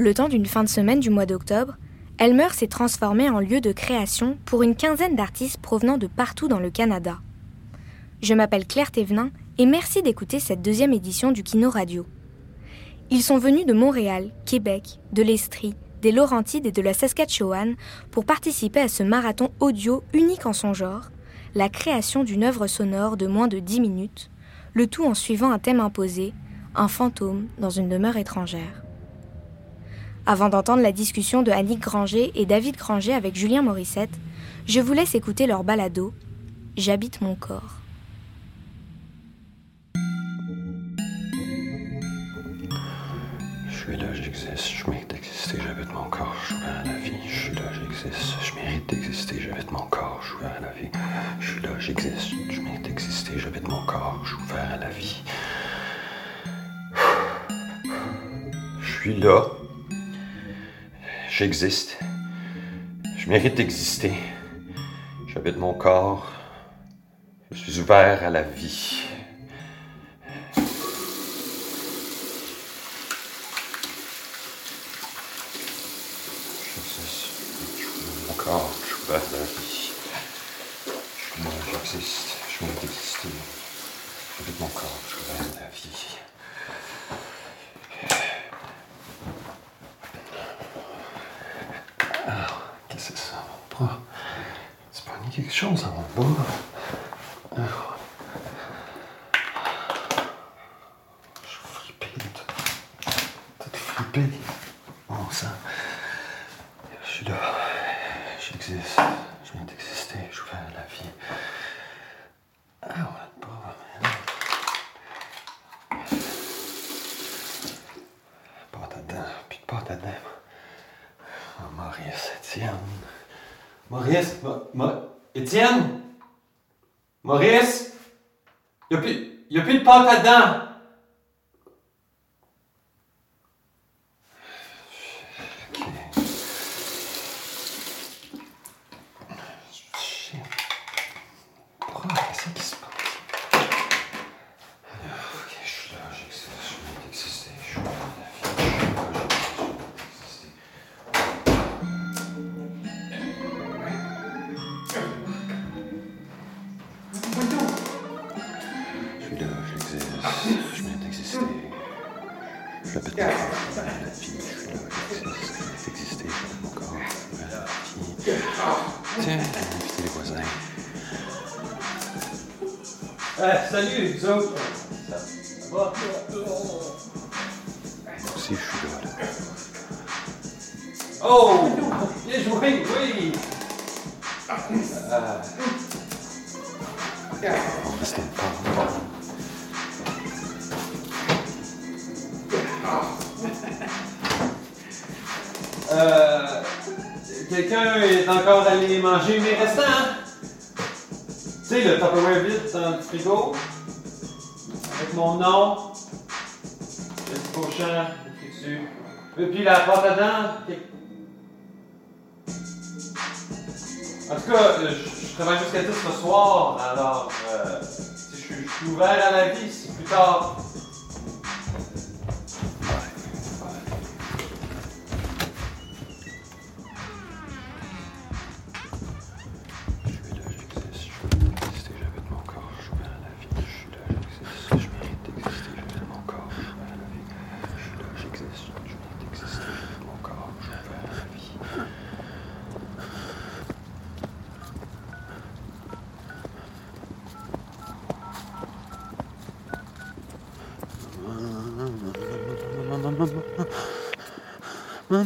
Le temps d'une fin de semaine du mois d'octobre, Elmer s'est transformé en lieu de création pour une quinzaine d'artistes provenant de partout dans le Canada. Je m'appelle Claire Thévenin et merci d'écouter cette deuxième édition du Kino Radio. Ils sont venus de Montréal, Québec, de l'Estrie, des Laurentides et de la Saskatchewan pour participer à ce marathon audio unique en son genre, la création d'une œuvre sonore de moins de 10 minutes, le tout en suivant un thème imposé, un fantôme dans une demeure étrangère. Avant d'entendre la discussion de Annick Granger et David Granger avec Julien Morissette, je vous laisse écouter leur balado J'habite mon corps. Je suis là, j'existe, je mérite d'exister, j'habite mon corps, je suis à la vie. Je suis là, j'existe, je mérite d'exister, j'habite mon corps, je suis à la vie. Je suis là, j'existe, je mérite d'exister, j'habite mon corps, je suis ouvert à la vie. Je suis là, j'existe, je mérite d'exister, j'habite mon corps, je suis ouvert à la vie. J'existe, je suis mon corps, je suis ouvert à la vie. Je suis là, j'existe, je mérite d'exister, j'habite mon corps, je suis ouvert à la vie. Alors, qu'est-ce que c'est ça, mon bras? C'est pas ni quelque chose à mon bras. Alors. Je suis flippé, tout, flippé. Bon sang. Je suis là, j'existe, je viens d'exister, je à la vie. Ah ouais, bras, man. Pâte à dents, puis de pâte à. Oh, Maurice, Étienne. Maurice, Ma- Ma- Étienne? Maurice? Il n'y a, plus- a plus de pâte à dents. Tiens, inviter les voisins. Eh, salut, vous autres. Ça, va? Je suis là. là. Oh! Bien joué, oui! Euh, On euh, Quelqu'un est encore allé manger mes restants, hein? Tu sais, le Tupperware vide dans le frigo. Avec mon nom. Le petit cochon dessus. Et puis la pâte à dents. En tout cas, euh, je, travaille jusqu'à 10 ce soir, alors euh, je, je suis ouvert à la vie, si plus tard. Allô?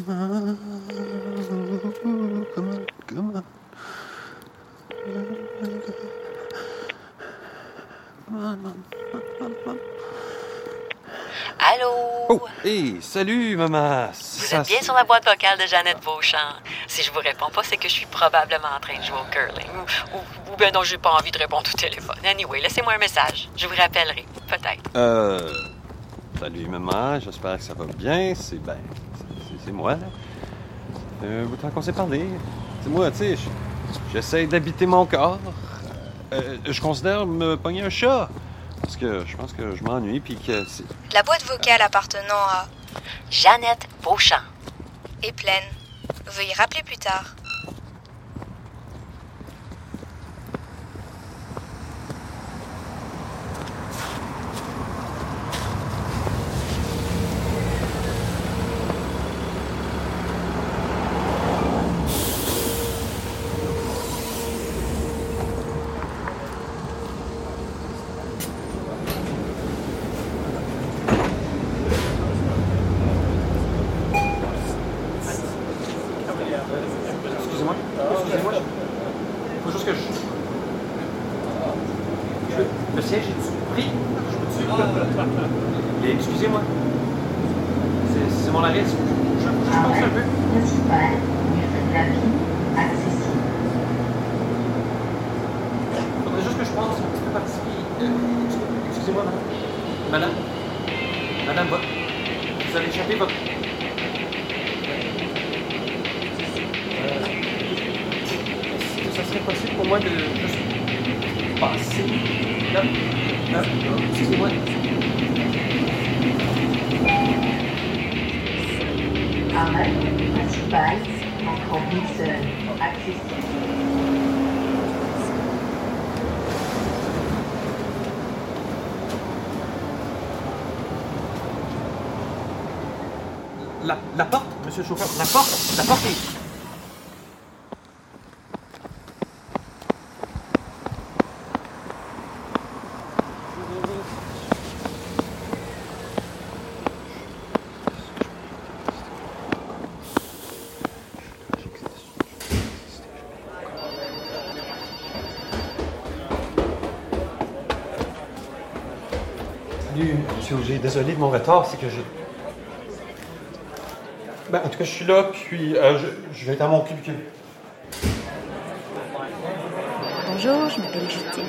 Oh, hey, salut, maman. Vous êtes bien sur la boîte vocale de Jeannette Beauchamp. Si je vous réponds pas, c'est que je suis probablement en train de jouer au curling. Ou, ou, ou bien non, j'ai pas envie de répondre au téléphone. Anyway, laissez-moi un message. Je vous rappellerai. Peut-être. Euh. Salut, maman. J'espère que ça va bien. C'est ben. C'est- moi, de temps qu'on s'est parlé? C'est moi, tu sais. J'essaie d'habiter mon corps. Euh, je considère me pogner un chat. Parce que je pense que je m'ennuie, puis que c'est. La boîte vocale appartenant à Jeannette Beauchamp. Et pleine. Veuillez rappeler plus tard. Excusez-moi. Excusez-moi. Faut juste que je. je- Le siège est pris. Je peux-tu- Mais Excusez-moi. C'est- mon arrêt. Je, je, pense un peu. principal, accessible. Faudrait juste que je passe un petit peu par-ci. Euh, excuse- Excusez-moi, madame. Madame. Madame, votre. Vous avez échappé votre. Euh, ça serait possible pour moi de passer? Là. La, la porte, monsieur le chauffeur. La porte. La porte est. Salut, monsieur Auger. Désolé de mon retard, c'est que je. Ben, en tout cas, je suis là, puis euh, je, vais être à mon cubicule. Bonjour, je m'appelle Justine.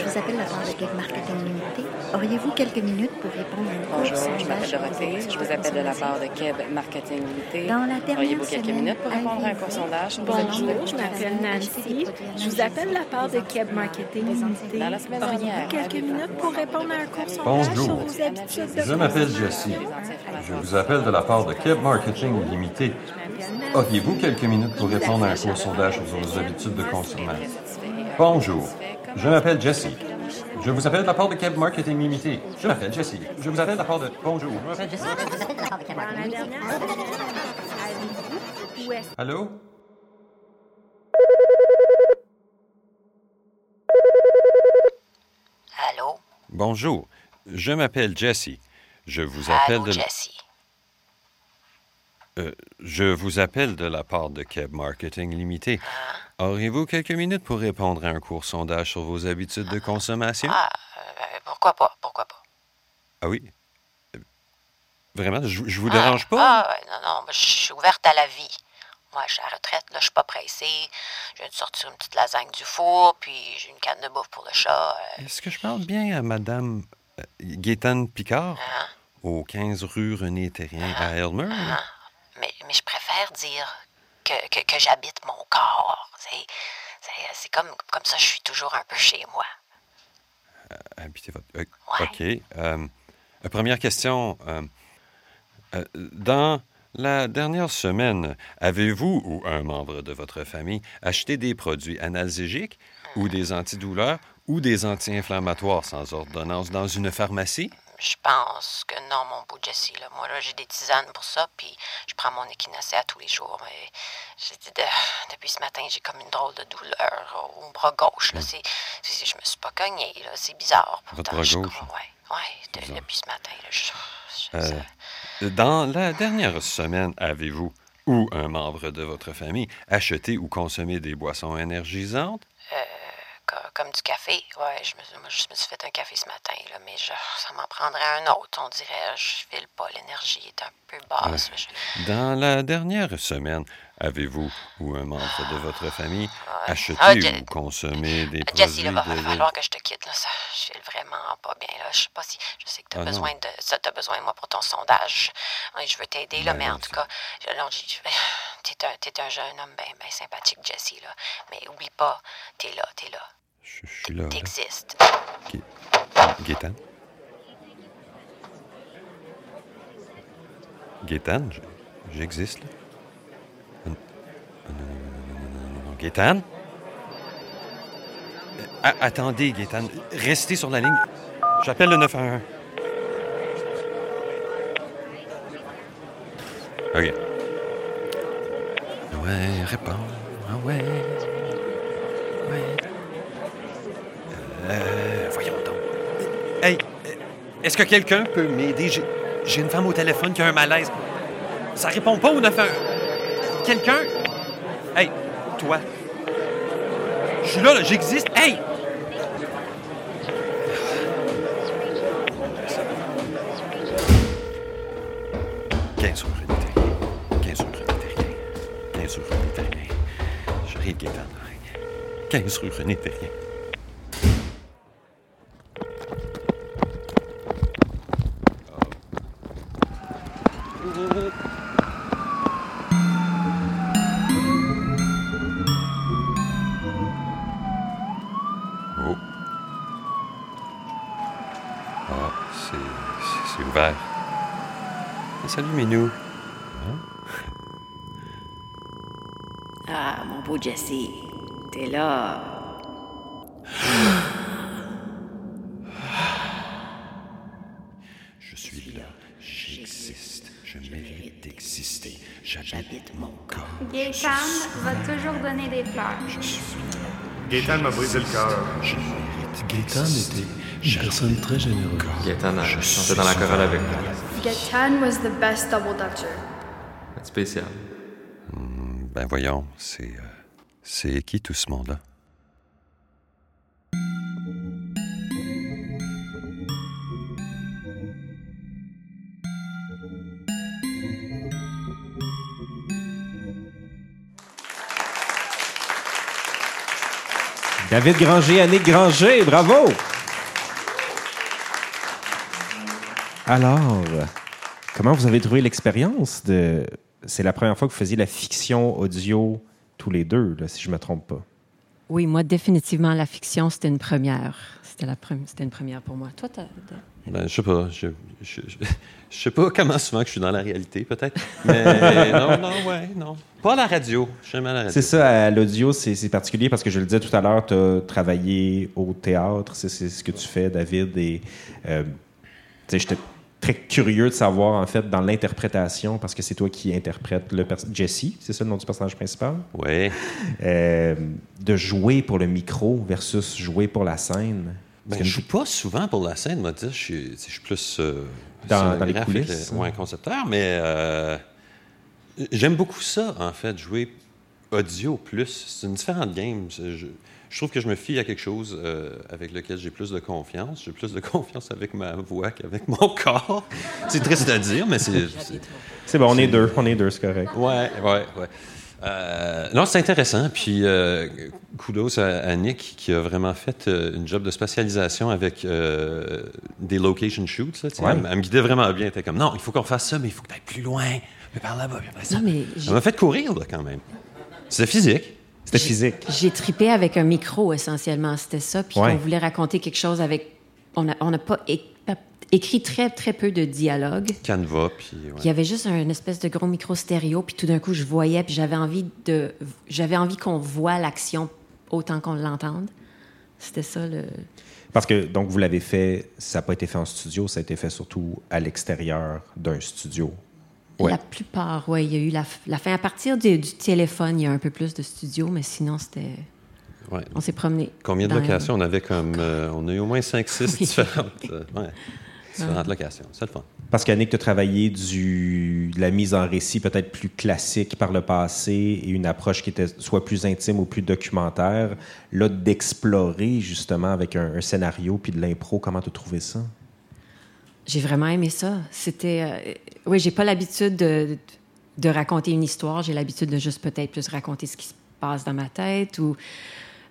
Je vous appelle la part de Marketing Limité. Auriez-vous quelques minutes pour répondre à une Bonjour, je m'appelle Dorothée. Je vous appelle de la part de Keb Marketing Limité. Dans la dernière Auriez-vous quelques minutes pour répondre à un court sondage? Sur vos habitudes de Bonjour, je consommation? m'appelle Nancy. Je vous appelle de la part de Keb Marketing Limité. Dans la semaine Auriez-vous dernière, quelques minutes pour répondre à un court sondage Bonjour. sur vos habitudes de Je m'appelle? Jessie. Je vous appelle de la part de Keb Marketing Limité. Auriez-vous quelques minutes pour répondre à un court sondage sur vos habitudes de consommation? Bonjour. Je m'appelle Jessie. Je vous appelle de la part de Keb Marketing Limité. Je m'appelle Jessie. Je vous appelle de la part de... Bonjour. Allô? Allô? Bonjour. Je m'appelle Jessie. Je vous appelle Allô, de... Jessie. Euh, je vous appelle de la part de Keb Marketing Limité. Auriez-vous quelques minutes pour répondre à un court sondage sur vos habitudes de consommation? Ah, euh, pourquoi pas? Pourquoi pas? Ah oui? Euh, Vraiment? Je, je vous dérange pas? Ah, non, non, je suis ouverte à la vie. Moi, je suis à la retraite, là, je suis pas pressée. Je viens de sortir une petite lasagne du four, puis j'ai une canne de bouffe pour le chat. euh, Est-ce que je parle bien à Madame Gaétane Picard, Hein? au 15 rue René Terrien à Elmer? Ah, mais, mais je préfère dire que, que, que j'habite mon corps. C'est, comme, comme ça, je suis toujours un peu chez moi. Habitez votre... euh, Ouais. OK. Euh, euh, première question. euh, euh, dans la dernière semaine, avez-vous ou un membre de votre famille acheté des produits analgésiques ou des antidouleurs ou des anti-inflammatoires sans ordonnance dans une pharmacie? Je pense que non, mon beau Jessie. Là. Moi, là, j'ai des tisanes pour ça, puis je prends mon équinacée à tous les jours. Mais j'ai dit de- depuis ce matin, j'ai comme une drôle de douleur au bras gauche. Là. C'est, c'est- je me suis pas cognée, là. C'est bizarre. Votre Pourtant, bras je- gauche? Ouais, ouais, de- depuis ce matin. Là, je- je- Euh, Dans la dernière semaine, avez-vous ou un membre de votre famille acheté ou consommé des boissons énergisantes? co- comme du café. Ouais, je me, suis- moi, je me suis fait un café ce matin, là, mais je, ça m'en prendrait un autre. On dirait, je file pas. L'énergie est un peu basse. je- Dans la dernière semaine, avez-vous ou un membre de votre famille acheté Ah, ou consommé des Jessie, produits là, va de... falloir que je te quitte. Là. Ça, je file vraiment pas bien. Là. Je sais pas si. Je sais que tu as Ah, non. besoin de. Ça, t'as besoin moi pour ton sondage. Je veux t'aider, là, Ben, mais en tout cas, non, t'es un, t'es un jeune homme bien ben sympathique, Jessie, là. Mais oublie pas, t'es là, t'es là. Je, je suis là. T'existes. J- j'existe, là? Non, non, non, non, non, non, non. Gaétane? Euh, a- attendez, Gaétane. Restez sur la ligne. J'appelle le 911. OK. Ouais, réponds. Ah ouais. Ouais. Euh, voyons donc. Hey, euh, est-ce que quelqu'un peut m'aider? J'ai, une femme au téléphone qui a un malaise. Ça répond pas au 911. Quelqu'un? Hey, toi. Je suis là, j'existe. Hey! Quinze heures et terrien. Quinze heures et terrien. Quinze heures et terrien. J'arrive, Gaétane. Quinze rue René Terrien. Salut, Minou. Ah, mon beau Jesse, t'es là. Je suis là. J'existe. Je mérite d'exister. J'habite mon corps. Gaétane va toujours donner des fleurs. Gaétane m'a brisé le cœur. Je mérite était une personne très généreuse. Gaétane a chanté dans la chorale avec moi. Gaétane was the best double dutcher. C'est spécial. Hmm, Ben voyons, c'est. euh, c'est qui tout ce monde-là? David Granger, Annick Granger, bravo! Alors, comment vous avez trouvé l'expérience de... C'est la première fois que vous faisiez la fiction audio tous les deux, là, si je me trompe pas? Oui, moi, définitivement, la fiction, c'était une première. C'était, la pre- c'était une première pour moi. Toi, t'as... t'as- Ben, je sais pas. Je, je, je, je sais pas comment souvent que je suis dans la réalité, peut-être. Mais non, non, ouais, non. Pas à la radio. Jamais à la radio. C'est ça, à l'audio, c'est c'est particulier parce que je le disais tout à l'heure, tu as travaillé au théâtre, c'est c'est ce que tu fais, David. Et euh, tu sais, j'étais très curieux de savoir, en fait, dans l'interprétation, parce que c'est toi qui interprètes le Jesse, c'est ça le nom du personnage principal? Oui. Euh, de jouer pour le micro versus jouer pour la scène. Ben, je suis pas souvent pour la scène, moi. Je suis, je suis plus. euh, Dans- dans les coulisses, le- ouais, hein. concepteur, mais euh, j'aime beaucoup ça, en fait, jouer audio plus. C'est une différente game. Je, je- trouve que je me fie à quelque chose euh, avec lequel j'ai plus de confiance. J'ai plus de confiance avec ma voix qu'avec mon corps. C'est triste à dire, mais c'est. c'est- C'est bon, on est deux, on est deux, c'est correct. Ouais, ouais, ouais. Euh, non, c'est intéressant. Puis, euh, kudos à, à Nick qui a vraiment fait euh, une job de spécialisation avec euh, des location shoots. là. Ouais. elle, me guidait vraiment bien. Elle était comme, non, il faut qu'on fasse ça, mais il faut que tu ailles plus loin. Mais par là-bas, puis après ça. Non, mais j'ai- Elle m'a fait courir, là, quand même. C'était physique. C'était physique. J'ai tripé avec un micro, essentiellement. C'était ça. Puis Ouais. on voulait raconter quelque chose avec... On n'a on n'a pas écrit très, très peu de dialogue. Canva, puis. ouais. Il y avait juste un espèce de gros micro stéréo, puis tout d'un coup, je voyais, puis j'avais envie de, j'avais envie qu'on voit l'action autant qu'on l'entende. C'était ça le. Parce que, donc, vous l'avez fait, ça n'a pas été fait en studio, ça a été fait surtout à l'extérieur d'un studio. Ouais. La plupart, oui, il y a eu la, fin. À partir du, du téléphone, il y a un peu plus de studio, mais sinon, c'était. Ouais. On s'est promené. Combien de locations? On avait comme. euh, on a eu au moins 5-6 différentes, euh, ouais, différentes locations. C'est le fun. Parce qu'Annick, tu as travaillé du, de la mise en récit peut-être plus classique par le passé et une approche qui était soit plus intime ou plus documentaire. Là, d'explorer justement avec un, un scénario puis de l'impro, comment tu as trouvé ça? J'ai vraiment aimé ça. C'était. euh, oui, j'ai pas l'habitude de, raconter une histoire. J'ai l'habitude de juste peut-être plus raconter ce qui se passe dans ma tête ou,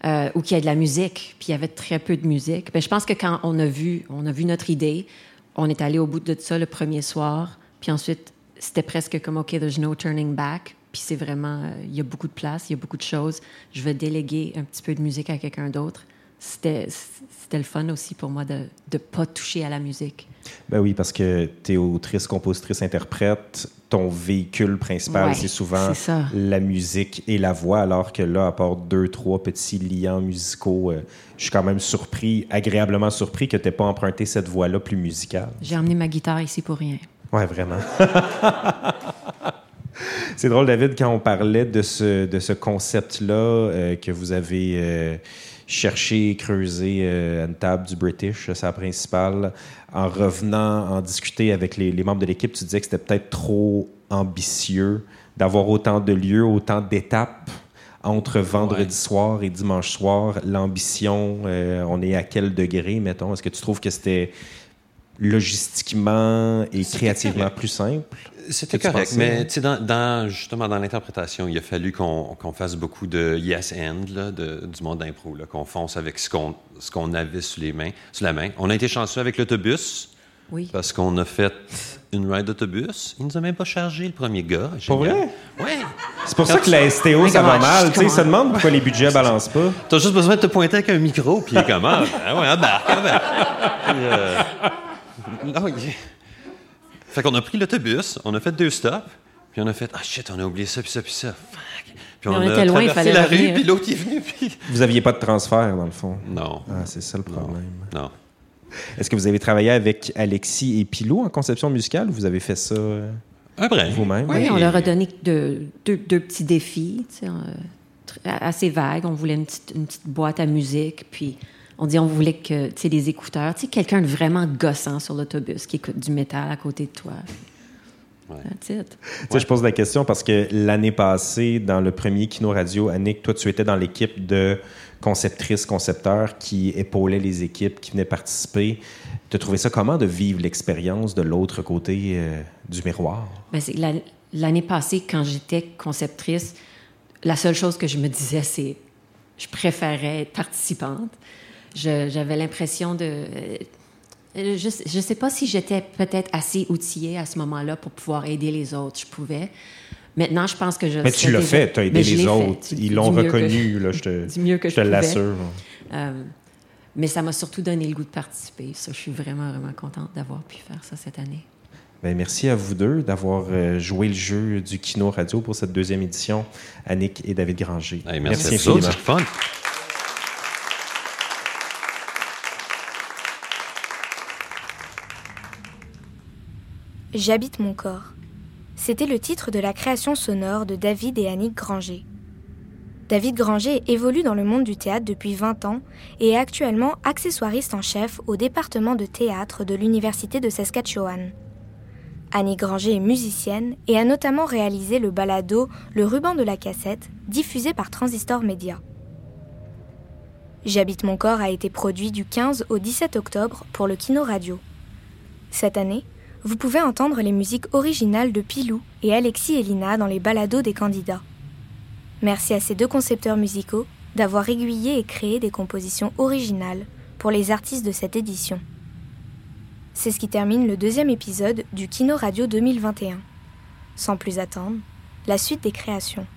euh, qu'il y a de la musique. Puis il y avait très peu de musique. Ben, je pense que quand on a vu, on a vu notre idée, on est allé au bout de ça le premier soir. Puis ensuite, c'était presque comme OK, there's no turning back. Puis c'est vraiment, euh, il y a beaucoup de place, il y a beaucoup de choses. Je vais déléguer un petit peu de musique à quelqu'un d'autre. C'était c'était le fun aussi pour moi de ne pas toucher à la musique. Ben oui, parce que tu es autrice, compositrice, interprète. Ton véhicule principal, Ouais, c'est souvent la musique et la voix, alors que là, à part deux, trois petits liants musicaux, euh, je suis quand même surpris, agréablement surpris que tu pas emprunté cette voix-là plus musicale. J'ai emmené ma guitare ici pour rien. Ouais, vraiment. C'est drôle, David, quand on parlait de ce, de ce concept-là euh, que vous avez euh, cherché, creusé euh, une table du British, sa principale, en revenant en discuter avec les, les membres de l'équipe, tu disais que c'était peut-être trop ambitieux d'avoir autant de lieux, autant d'étapes entre vendredi soir et dimanche soir. L'ambition, euh, on est à quel degré, mettons? Est-ce que tu trouves que c'était logistiquement et créativement plus simple? C'était tu correct, mais tu sais, dans, dans- justement dans l'interprétation, il a fallu qu'on qu'on fasse beaucoup de yes and là, de- du monde d'impro, là, qu'on fonce avec ce qu'on ce qu'on avait sous les mains, sous la main. On a été chanceux avec l'autobus. Oui. Parce qu'on a fait une ride d'autobus. Il nous a même pas chargé le premier gars. Pour vrai? Ouais. C'est pour ça que la STO, ça va mal. Tu sais, ils se demandent pourquoi les budgets balancent pas. T'as juste besoin de te pointer avec un micro, puis il est comme, ah, ben ouais, embarque, embarque. Non, il- Fait qu'on a pris l'autobus, on a fait deux stops, puis on a fait, ah shit, on a oublié ça, puis ça, puis ça. Fuck. Puis Mais on a était loin, traversé la revenir. rue, puis l'autre est venu, puis... Vous aviez pas de transfert, dans le fond? Non. Ah, c'est ça le problème. Non. Est-ce que vous avez travaillé avec Alexis et Pilot en conception musicale ou vous avez fait ça euh, vous-même? Oui, on leur a donné de- deux, deux petits défis, tu sais, euh, assez vagues. On voulait une petite, une petite boîte à musique, puis on dit on voulait que, tu sais, des écouteurs, tu sais, quelqu'un de vraiment gossant sur l'autobus qui écoute du métal à côté de toi. It. Tu sais, je pose la question parce que l'année passée, dans le premier Kino Radio, Annick, toi, tu étais dans l'équipe de conceptrices, concepteurs qui épaulaient les équipes qui venaient participer. Tu as trouvé ça comment de vivre l'expérience de l'autre côté euh, du miroir? Ben, L'année passée, quand j'étais conceptrice, la seule chose que je me disais, c'est je préférais être participante. Je- J'avais l'impression de... euh, Je ne sais pas si j'étais peut-être assez outillée à ce moment-là pour pouvoir aider les autres. Je pouvais. Maintenant, je pense que je Mais tu l'as déjà. fait, tu as aidé les fait, autres. du- Ils l'ont que reconnu, je- là, je te- du mieux que je je te l'assure. Euh, mais ça m'a surtout donné le goût de participer. Ça, je suis vraiment, vraiment contente d'avoir pu faire ça cette année. Ben, merci à vous deux d'avoir euh, joué le jeu du Kino Radio pour cette deuxième édition, Annick et David Granger. Hey, merci à vous J'habite mon corps. C'était le titre de la création sonore de David et Annick Granger. David Granger évolue dans le monde du théâtre depuis 20 ans et est actuellement accessoiriste en chef au département de théâtre de l'Université de Saskatchewan. Annie Granger est musicienne et a notamment réalisé le balado Le ruban de la cassette, diffusé par Transistor Media. J'habite mon corps a été produit du 15 au 17 octobre pour le Kino Radio. Cette année, vous pouvez entendre les musiques originales de Pilou et Alexis et Lina dans les balados des candidats. Merci à ces deux concepteurs musicaux d'avoir aiguillé et créé des compositions originales pour les artistes de cette édition. C'est ce qui termine le deuxième épisode du Kino Radio 2021. Sans plus attendre, la suite des créations.